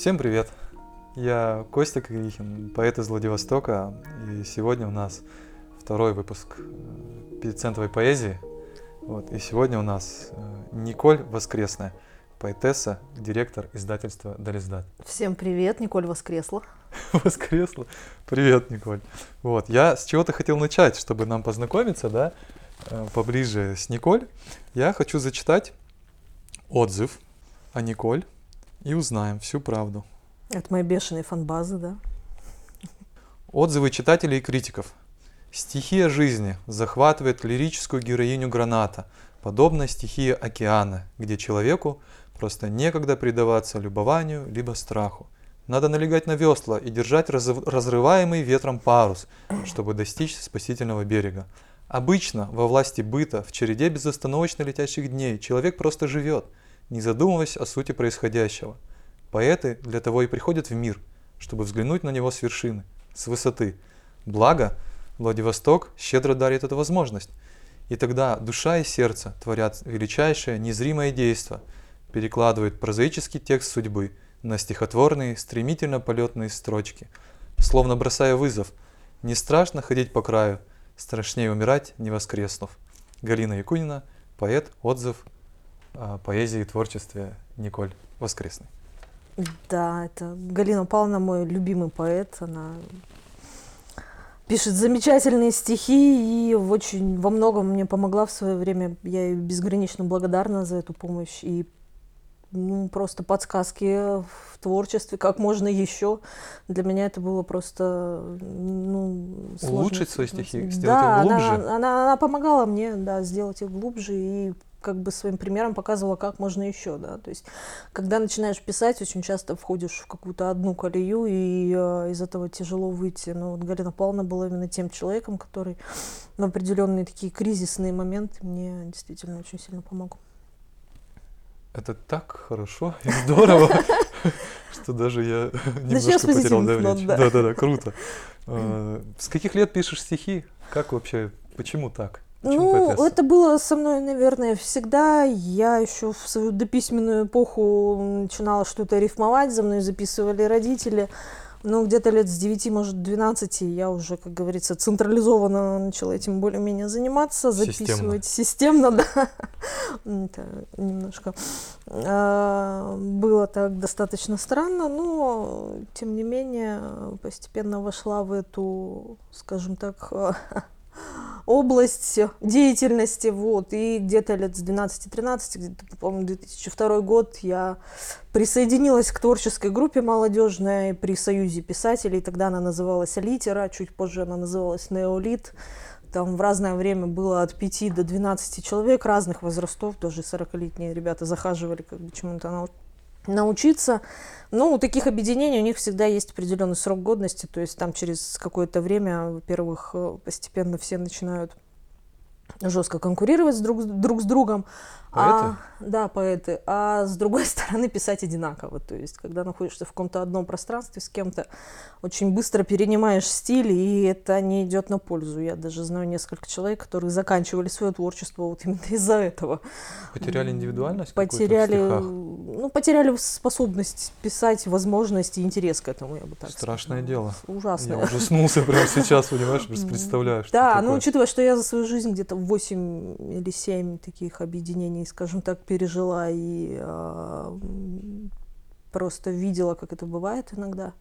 Всем привет! Я Костя Кагрихин, поэт из Владивостока, и сегодня у нас второй выпуск э, пятицентовой поэзии. Вот, и сегодня у нас э, Николь Воскресная, поэтесса, директор издательства Дализдат. Всем привет, Николь воскресла. Воскресла. Привет, Николь. Вот, я с чего-то хотел начать, чтобы нам познакомиться, да, э, поближе с Николь. Я хочу зачитать отзыв о Николь и узнаем всю правду. Это мои бешеные фанбазы, да? Отзывы читателей и критиков. Стихия жизни захватывает лирическую героиню граната, подобно стихии океана, где человеку просто некогда предаваться любованию либо страху. Надо налегать на весла и держать разрыв- разрываемый ветром парус, чтобы достичь спасительного берега. Обычно во власти быта, в череде безостановочно летящих дней, человек просто живет, не задумываясь о сути происходящего. Поэты для того и приходят в мир, чтобы взглянуть на него с вершины, с высоты. Благо, Владивосток щедро дарит эту возможность. И тогда душа и сердце творят величайшее незримое действо, перекладывают прозаический текст судьбы на стихотворные, стремительно полетные строчки, словно бросая вызов. Не страшно ходить по краю, страшнее умирать, не воскреснув. Галина Якунина, поэт, отзыв поэзии и творчестве Николь Воскресной. Да, это Галина Павловна мой любимый поэт. Она пишет замечательные стихи и очень во многом мне помогла в свое время. Я ей безгранично благодарна за эту помощь и ну, просто подсказки в творчестве, как можно еще. Для меня это было просто ну, сложно. Улучшить свои стихи, сделать да, их глубже. Она, она, она помогала мне, да, сделать их глубже и как бы своим примером показывала, как можно еще, да, то есть, когда начинаешь писать, очень часто входишь в какую-то одну колею, и э, из этого тяжело выйти, но вот Галина Павловна была именно тем человеком, который в определенные такие кризисные моменты мне действительно очень сильно помог. Это так хорошо и здорово, что даже я немножко потерял да. Да-да-да, круто. А, С каких лет пишешь стихи? Как вообще, почему так? Почему Ну, поэтесса? это было со мной, наверное, всегда. Я еще в свою дописьменную эпоху начинала что-то рифмовать, за мной записывали родители. Но где-то лет с 9, может, 12 я уже, как говорится, централизованно начала этим более-менее заниматься, Системно. записывать системно, да. Это немножко а, было так достаточно странно, но, тем не менее, постепенно вошла в эту, скажем так, область деятельности, вот, и где-то лет с 12-13, где-то, по-моему, 2002 год я присоединилась к творческой группе молодежной при Союзе писателей, тогда она называлась Литера, чуть позже она называлась Неолит, там в разное время было от 5 до 12 человек разных возрастов, даже 40-летние ребята захаживали как бы чему-то научиться. Ну, у таких объединений у них всегда есть определенный срок годности, то есть там через какое-то время, во-первых, э, постепенно все начинают жестко конкурировать друг, с- друг с другом. А, да, поэты. А с другой стороны писать одинаково. То есть, когда находишься в каком-то одном пространстве с кем-то, очень быстро перенимаешь стиль, и это не идет на пользу. Я даже знаю несколько человек, которые заканчивали свое творчество вот именно из-за этого. Потеряли индивидуальность Потеряли, ну, потеряли способность писать, возможность и интерес к этому, я бы так Страшное сказала. дело. Ужасно. Я ужаснулся прямо сейчас, понимаешь, что Да, ну учитывая, что я за свою жизнь где-то 8 или 7 таких объединений, скажем так, пережила и а, м, просто видела, как это бывает иногда,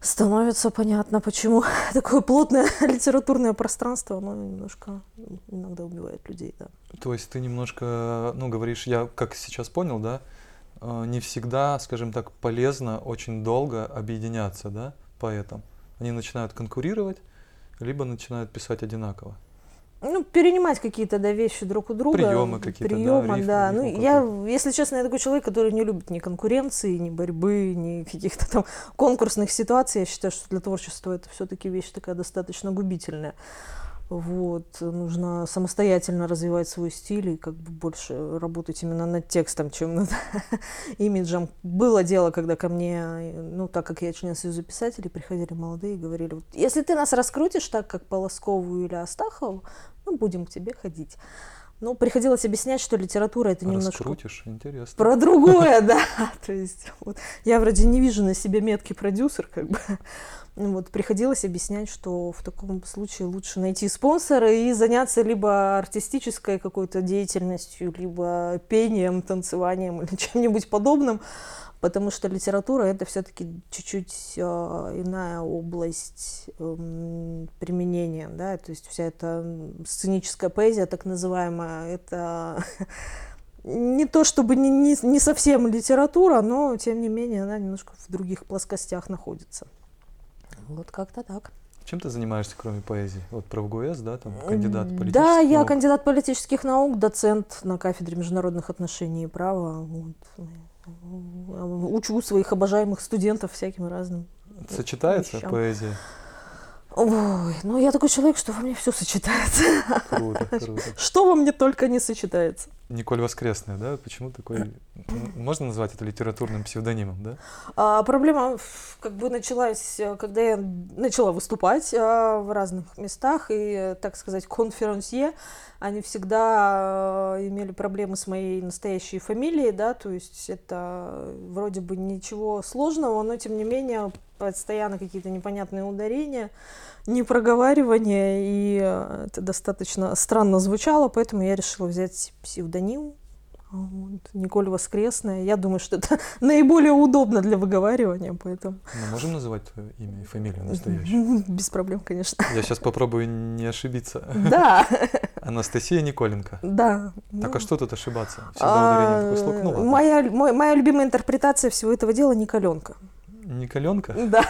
становится понятно, почему такое плотное литературное пространство, оно немножко иногда убивает людей, да. То есть ты немножко, ну, говоришь, я как сейчас понял, да, э, не всегда, скажем так, полезно очень долго объединяться, да, поэтам. Они начинают конкурировать, либо начинают писать одинаково. Ну, перенимать какие-то да, вещи друг у друга. Приемы какие-то, да, Приемы, рифмы, да. рифму Ну, я, если честно, я такой человек, который не любит ни конкуренции, ни борьбы, ни каких-то там конкурсных ситуаций. Я считаю, что для творчества это все-таки вещь такая достаточно губительная. Вот, нужно самостоятельно развивать свой стиль и как бы больше работать именно над текстом, чем над имиджем. Было дело, когда ко мне, ну, так как я член Союза писателей, приходили молодые и говорили, вот, если ты нас раскрутишь так, как Полоскову или Астахову, мы будем к тебе ходить. Ну, приходилось объяснять, что литература это немножко Раскрутишь, интересно. про другое, да. То есть вот, я вроде не вижу на себе метки продюсер, как бы. Ну Вот, приходилось объяснять, что в таком случае лучше найти спонсора и заняться либо артистической какой-то деятельностью, либо пением, танцеванием или чем-нибудь подобным, потому что литература это все-таки чуть-чуть э, иная область эм, применения, да, то есть вся эта сценическая поэзия, так называемая, это не то чтобы не, не, не совсем литература, но тем не менее она немножко в других плоскостях находится. Вот как-то так. Чем ты занимаешься, кроме поэзии? Вот про ГУЭС, да, там кандидат политических Да, я наук. кандидат политических наук, доцент на кафедре международных отношений и права. Вот. Э, Учу своих обожаемых студентов всяким разным. Сочетается вещам. поэзия? Ой, ну я такой человек, что во мне все сочетается. Круто, круто. Что во мне только не сочетается. Николь Воскресная, да? Почему такой... Можно назвать это литературным псевдонимом, да? А, проблема как бы началась, э, когда я начала выступать а, в разных местах, и, э, так сказать, конферансье, они всегда э, имели проблемы с моей настоящей фамилией, да, то есть это вроде бы ничего сложного, но тем не менее постоянно какие-то непонятные ударения, непроговаривания, и это достаточно странно звучало, поэтому я решила взять псевдоним. Вот, Николь Воскресная. Я думаю, что это наиболее удобно для выговаривания, поэтому Мы можем называть твое имя и фамилию настоящую? без проблем, конечно. Я сейчас попробую не ошибиться. Да, Анастасия Николенко. да. Так Ну, а что тут ошибаться? Всегда ударение в такой слог. Ну а, ладно. Моя, моя любимая интерпретация всего этого дела Николенка. Да,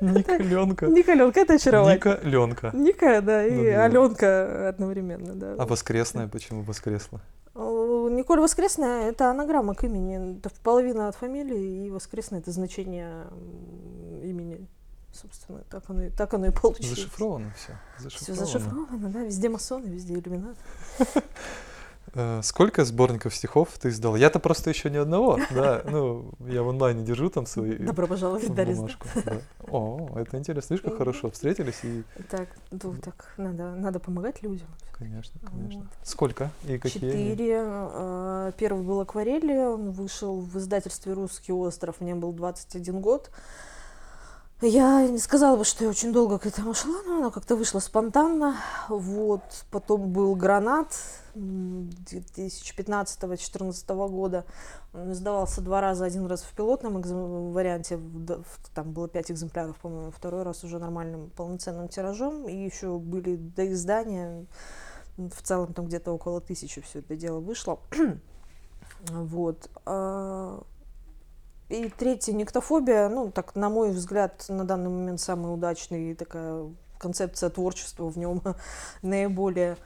Николенко. Николенка это очаровательно. Николенко. Ника, да, и Ну. Аленка одновременно, да. А воскресная почему воскресла? Николь Воскресная – это анаграмма к имени. Это половина от фамилии, и Воскресная – это значение имени. Собственно, так оно, и- так оно и получилось. Зашифровано все. Все зашифровано, да, везде масоны, везде иллюминаты. Э, Сколько сборников стихов ты издал? Я-то просто еще ни одного, да. Ну, я в онлайне держу там свои Добро пожаловать, Дарья. бумажку. да. О, это интересно. Как хорошо встретились и, Так, ну, так, надо, надо помогать людям. конечно, конечно. Вот. Сколько и какие? Четыре. э, Первый был «Акварели», он вышел в издательстве «Русский остров», мне был 21 год. Я не сказала бы, что я очень долго к этому шла, но она как-то вышла спонтанно. Вот. Потом был «Гранат» 2015-2014 года. Он издавался два раза, один раз в пилотном варианте, там было пять экземпляров, по-моему, второй раз уже нормальным полноценным тиражом, и еще были доиздания, в целом там где-то около тысячи все это дело вышло. вот. И третье, «Никтофобия», ну, так, на мой взгляд, на данный момент самый удачный такая концепция творчества в нем наиболее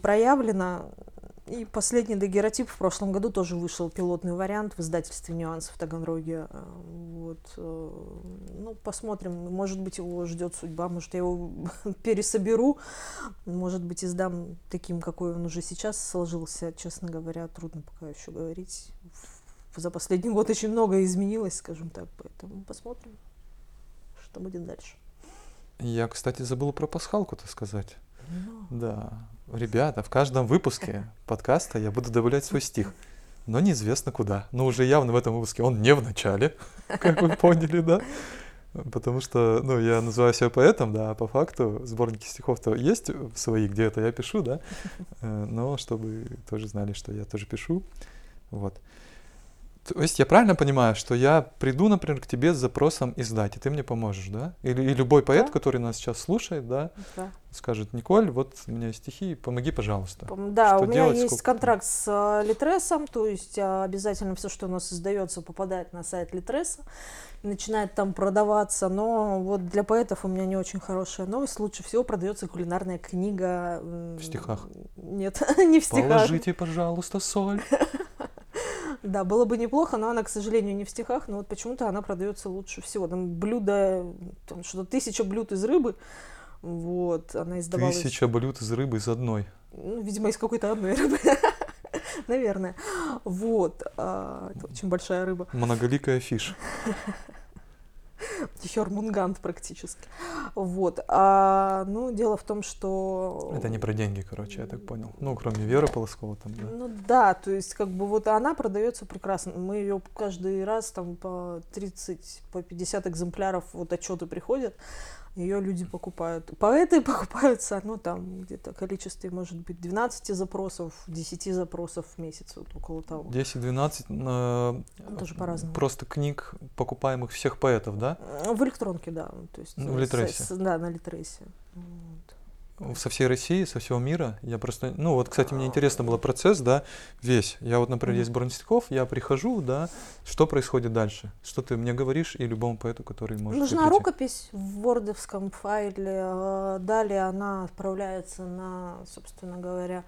проявлена. И последний дагеротип в прошлом году тоже вышел пилотный вариант в издательстве «Нюанс» в Таганроге. А, Вот. э, Ну, посмотрим. Может быть, его ждет судьба, может, я его пересоберу, может быть, издам таким, какой он уже сейчас сложился. Честно говоря, трудно пока еще говорить. За последний год очень многое изменилось, скажем так, поэтому посмотрим, что будет дальше. Я, кстати, забыл про пасхалку-то сказать. Ну, Да. Ребята, в каждом выпуске подкаста я буду добавлять свой стих. Но неизвестно куда. Но уже явно в этом выпуске он не в начале, как вы поняли, да? Потому что, ну, я называю себя поэтом, да, а по факту сборники стихов-то есть свои, где это я пишу, да, Э, но чтобы тоже знали, что я тоже пишу, вот. То есть я правильно понимаю, что я приду, например, к тебе с запросом издать, и ты мне поможешь, да? Или, и любой поэт, Да. который нас сейчас слушает, да, да. скажет, Николь, вот у меня есть стихи, помоги, пожалуйста. Да, Что у меня делать, есть сколько- контракт с э, Литресом, то есть э, обязательно все, что у нас издается, попадает на сайт Литреса, начинает там продаваться, но вот для поэтов у меня не очень хорошая новость. Лучше всего продается кулинарная книга. В стихах? Нет, не в стихах. Положите, пожалуйста, соль. Да, было бы неплохо, но она, к сожалению, не в стихах, но вот почему-то она продается лучше всего. Там блюдо, там что-то тысяча блюд из рыбы, вот, она издавалась... Тысяча блюд из рыбы из одной. Ну, видимо, из какой-то одной рыбы. Наверное. Вот. а, это очень большая рыба. Многоликая фиш. Хермунгант практически. Вот. А, ну, дело в том, что... Это не про деньги, короче, я так понял. Ну, кроме Веры Полоскова там, да. Ну да, то есть как бы вот она продается прекрасно. Мы ее каждый раз там по 30, по 50 экземпляров вот отчеты приходят, ее люди покупают. Поэты покупаются, ну там где-то количестве может быть 12 запросов, 10 запросов в месяц, вот около того. 10-12 э, Ну, Тоже по-разному. просто книг, покупаемых всех поэтов, да? В электронке, да. То есть, Ну, в э, Литресе. с- да, на Литресе. Вот. Со всей России, со всего мира. Я просто, ну вот, кстати, мне интересно было процесс, да, весь. Я вот, например, есть Бронстихов, я прихожу, да, что происходит дальше? Что ты мне говоришь и любому поэту, который может Нужна прийти? рукопись в вордовском файле. э, Далее она отправляется на, собственно говоря,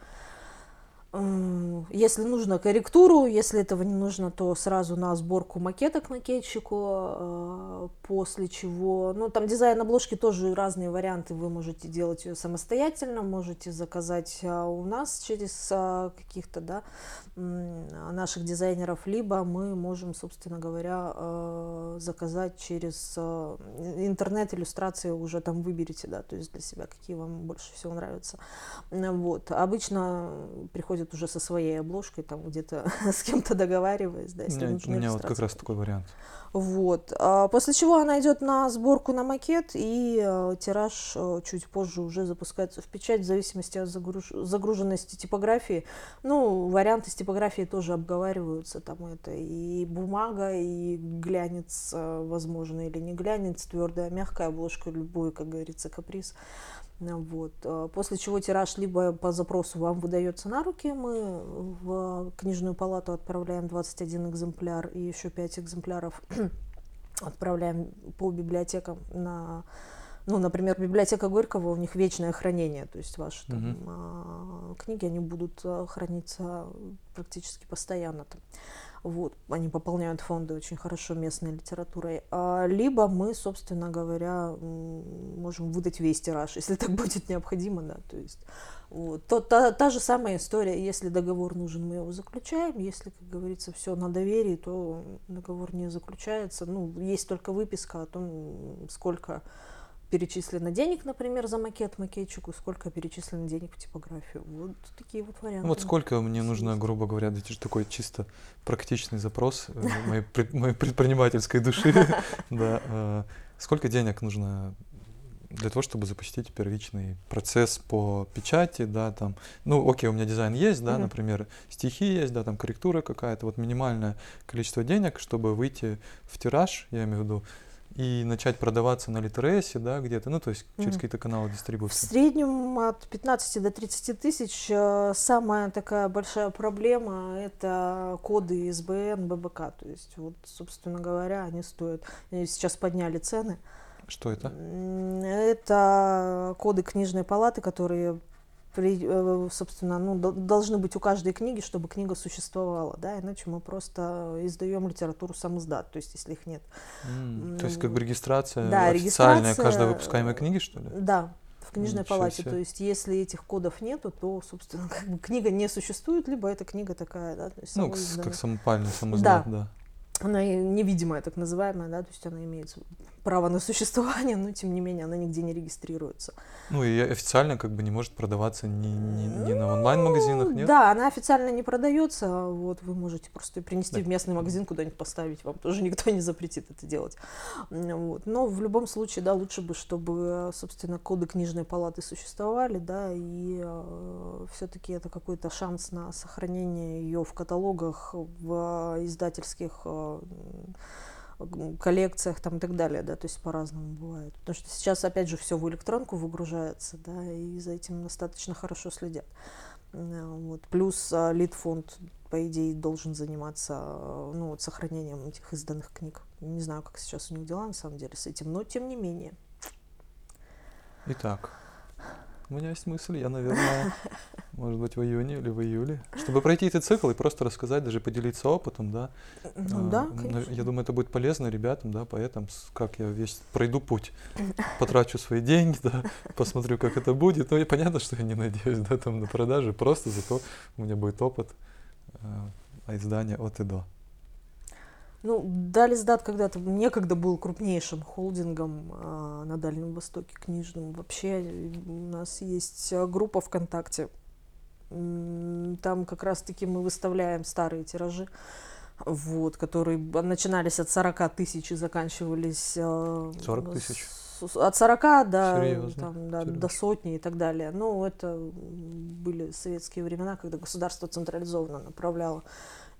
если нужно корректуру, если этого не нужно, то сразу на сборку макета к макетчику, э, после чего, ну там дизайн обложки тоже разные варианты, вы можете делать ее самостоятельно, можете заказать а, у нас через а, каких-то, да, наших дизайнеров, либо мы можем, собственно говоря, заказать через интернет иллюстрации уже там выберете, да, то есть для себя какие вам больше всего нравятся. Вот. Обычно приходят уже со своей обложкой, там где-то с кем-то договариваясь, да, У если меня, у меня вот как раз такой вариант. Вот. А После чего она идет на сборку на макет, и э, тираж э, чуть позже уже запускается в печать в зависимости от загруж- загруженности типографии. Ну, варианты с типографией тоже обговариваются. Там это и бумага, и глянец, э, возможно, или не глянец, твердая, мягкая обложка, любой, как говорится, каприз. Вот. А, После чего тираж либо по запросу вам выдается на руки, мы в книжную палату отправляем 21 экземпляр и еще 5 экземпляров отправляем по библиотекам на ну, например, библиотека Горького, у них вечное хранение, то есть ваши там, Мгм. а, книги, они будут а, храниться практически постоянно там. Вот, они пополняют фонды очень хорошо местной литературой. А, либо мы, собственно говоря, можем выдать весь тираж, если так будет необходимо, да, то есть вот. То, та, та же самая история, если договор нужен, мы его заключаем, если, как говорится, все на доверии, то договор не заключается. Ну, есть только выписка о том, сколько перечислено денег, например, за макет макетчику, сколько перечислено денег в типографию. Вот такие вот варианты. Вот сколько мне нужно, грубо говоря, это же такой чисто практичный запрос э, моей, пред- моей предпринимательской души, да, э, сколько денег нужно для того, чтобы запустить первичный процесс по печати, да, там, ну, окей, у меня дизайн есть, да, Мгм. например, стихи есть, да, там корректура какая-то, вот минимальное количество денег, чтобы выйти в тираж, я имею в виду, и начать продаваться на Литресе, да, где-то, ну, то есть через Мгм. какие-то каналы В дистрибуции. среднем от 15 до 30 тысяч. Э, Самая такая большая проблема – это коды ИСБН, ББК. То есть, вот, собственно говоря, они стоят. Они сейчас подняли цены. Что это? Это коды книжной палаты, которые, э, собственно, ну, дол- должны быть у каждой книги, чтобы книга существовала, да, иначе мы просто издаем литературу сам издат, то есть если их нет. М, То есть как бы регистрация да, официальная каждой регистрация, выпускаемой книги, что ли? Да, в книжной Ничего палате. себе. То есть если этих кодов нету, то, собственно, как бы книга не существует, либо эта книга такая, да, то есть Ну, как самопальный, самоздат, да. Она и невидимая, так называемая, да, то есть она имеет право на существование, но тем не менее она нигде не регистрируется. Ну и официально как бы не может продаваться ни, ни, ни на онлайн-магазинах, Ну, нет? Да, она официально не продается, а вот вы можете просто принести Да. в местный магазин куда-нибудь поставить, вам тоже никто не запретит это делать. Вот. Но в любом случае, да, лучше бы, чтобы, собственно, коды книжной палаты существовали, да, и все-таки это какой-то шанс на сохранение ее в каталогах, в издательских э, коллекциях там и так далее, да, то есть по-разному бывает. Потому что сейчас, опять же, все в электронку выгружается, да, и за этим достаточно хорошо следят. М, Вот. Плюс а, Литфонд, по идее, должен заниматься а, ну, вот, сохранением этих изданных книг. Не знаю, как сейчас у них дела, на самом деле, с этим, но тем не менее. Итак, у меня есть мысль, я, наверное, может быть, в июне или в июле, чтобы пройти этот цикл и просто рассказать, даже поделиться опытом, да. Ну А, да, на- конечно. Я думаю, это будет полезно ребятам, да, поэтам, с- как я весь пройду путь, потрачу свои деньги, да, посмотрю, как это будет. Ну и понятно, что я не надеюсь, да, там на продаже, просто зато у меня будет опыт э, издания от и до. Ну, Дализдат когда-то некогда был крупнейшим холдингом а, на Дальнем Востоке книжным. Вообще э, у нас есть а, группа ВКонтакте. Там как раз-таки мы выставляем старые тиражи, вот, которые начинались от 40 тысяч и заканчивались... а, 40 тысяч? От 40 до, Серьезно? там, да, Серьезно. до сотни и так далее. Ну, это были советские времена, когда государство централизованно направляло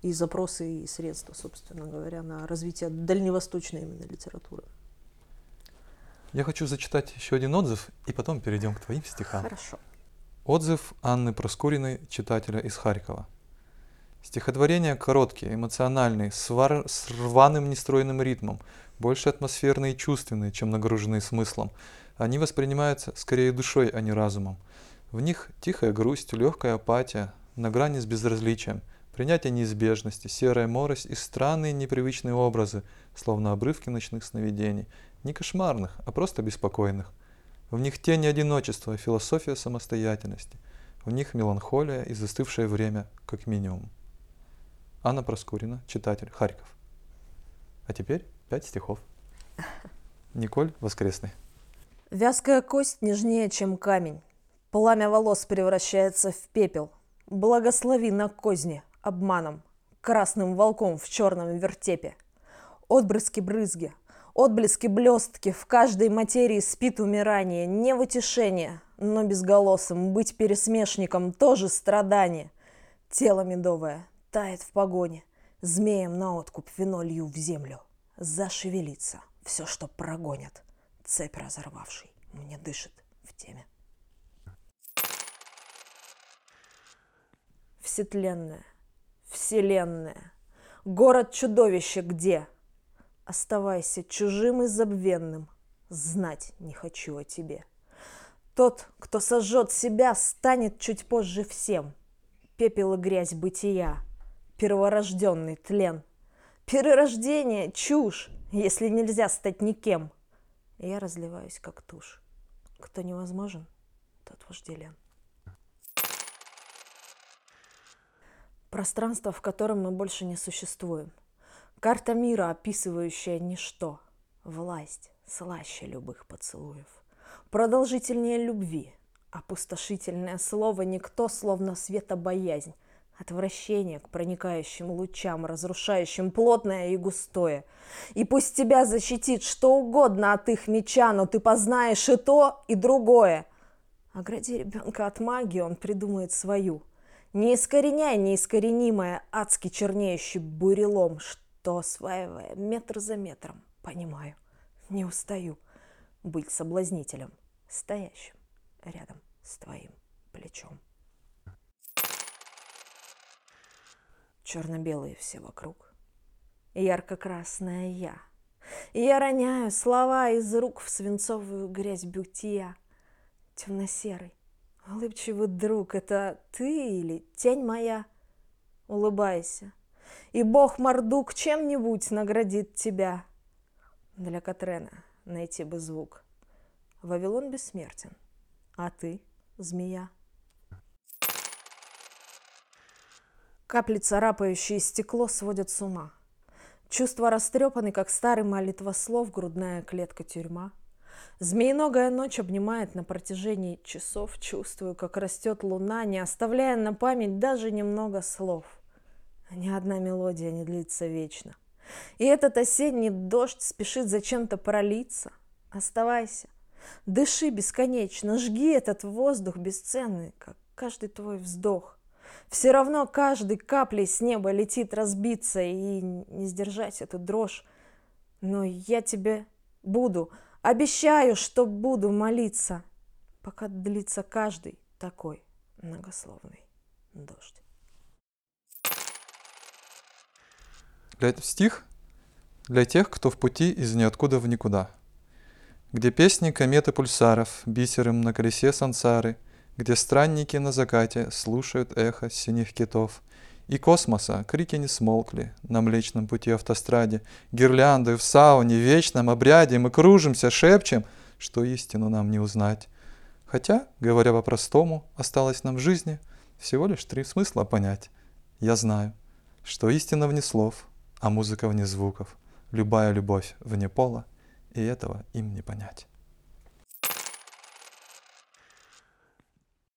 и запросы, и средства, собственно говоря, на развитие дальневосточной именно литературы. Я хочу зачитать еще один отзыв, и потом перейдем к твоим стихам. Хорошо. Отзыв Анны Проскуриной, читателя из Харькова. Стихотворения короткие, эмоциональные, с, вар- с рваным нестройным ритмом, больше атмосферные и чувственные, чем нагруженные смыслом. Они воспринимаются скорее душой, а не разумом. В них тихая грусть, легкая апатия, на грани с безразличием, принятие неизбежности, серая морось и странные непривычные образы, словно обрывки ночных сновидений, не кошмарных, а просто беспокойных. В них тень одиночества и философия самостоятельности. В них меланхолия и застывшее время, как минимум. Анна Проскурина, читатель, Харьков. А теперь пять стихов. Николь Воскресный. Вязкая кость нежнее, чем камень. Пламя волос превращается в пепел. Благослови на козни обманом, красным волком в черном вертепе. Отбрызки брызги, отблески блестки, в каждой материи спит умирание, не в утешение, но безголосым, быть пересмешником тоже страдание. Тело медовое тает в погоне, змеем на откуп вино лью в землю. Зашевелится все, что прогонят, цепь разорвавший мне дышит в теме. Всетленная, вселенная, город-чудовище где? Оставайся чужим и забвенным, знать не хочу о тебе. Тот, кто сожжет себя, станет чуть позже всем. Пепел и грязь бытия, перворожденный тлен. Перерождение — чушь, если нельзя стать никем. Я разливаюсь, как тушь. Кто невозможен, тот вожделен. Пространство, в котором мы больше не существуем. Карта мира, описывающая ничто. Власть слаще любых поцелуев. Продолжительнее любви. Опустошительное слово «никто» словно светобоязнь. Отвращение к проникающим лучам, разрушающим плотное и густое. И пусть тебя защитит что угодно от их меча, но ты познаешь и то, и другое. Огради ребенка от магии, он придумает свою. Не искореняй неискоренимое, адски чернеющий бурелом, что, осваивая метр за метром, понимаю, не устаю быть соблазнителем, стоящим рядом с твоим плечом. Черно-белые все вокруг, ярко-красная я. Я роняю слова из рук в свинцовую грязь бытия. Темно-серый, улыбчивый друг, это ты или тень моя? Улыбайся, и бог Мордук чем-нибудь наградит тебя. Для Катрена найти бы звук. Вавилон бессмертен, а ты — змея. Капли, царапающие стекло, сводят с ума. Чувства растрепаны, как старый молитвослов, грудная клетка тюрьма. Змеиногая ночь обнимает на протяжении часов. Чувствую, как растет луна, не оставляя на память даже немного слов. Ни одна мелодия не длится вечно. И этот осенний дождь спешит зачем-то пролиться. Оставайся, дыши бесконечно, жги этот воздух бесценный, как каждый твой вздох. Все равно каждой каплей с неба летит разбиться и не сдержать эту дрожь. Но я тебе буду, обещаю, что буду молиться, пока длится каждый такой многословный дождь. Для стих для тех, кто в пути из ниоткуда в никуда. Где песни кометы пульсаров, бисером на колесе сансары, где странники на закате слушают эхо синих китов. И космоса крики не смолкли на Млечном пути автостраде, гирлянды в сауне, в вечном обряде мы кружимся, шепчем, что истину нам не узнать. Хотя, говоря по-простому, осталось нам в жизни всего лишь три смысла понять. Я знаю, что истина вне слов, а музыка вне звуков, любая любовь вне пола, и этого им не понять.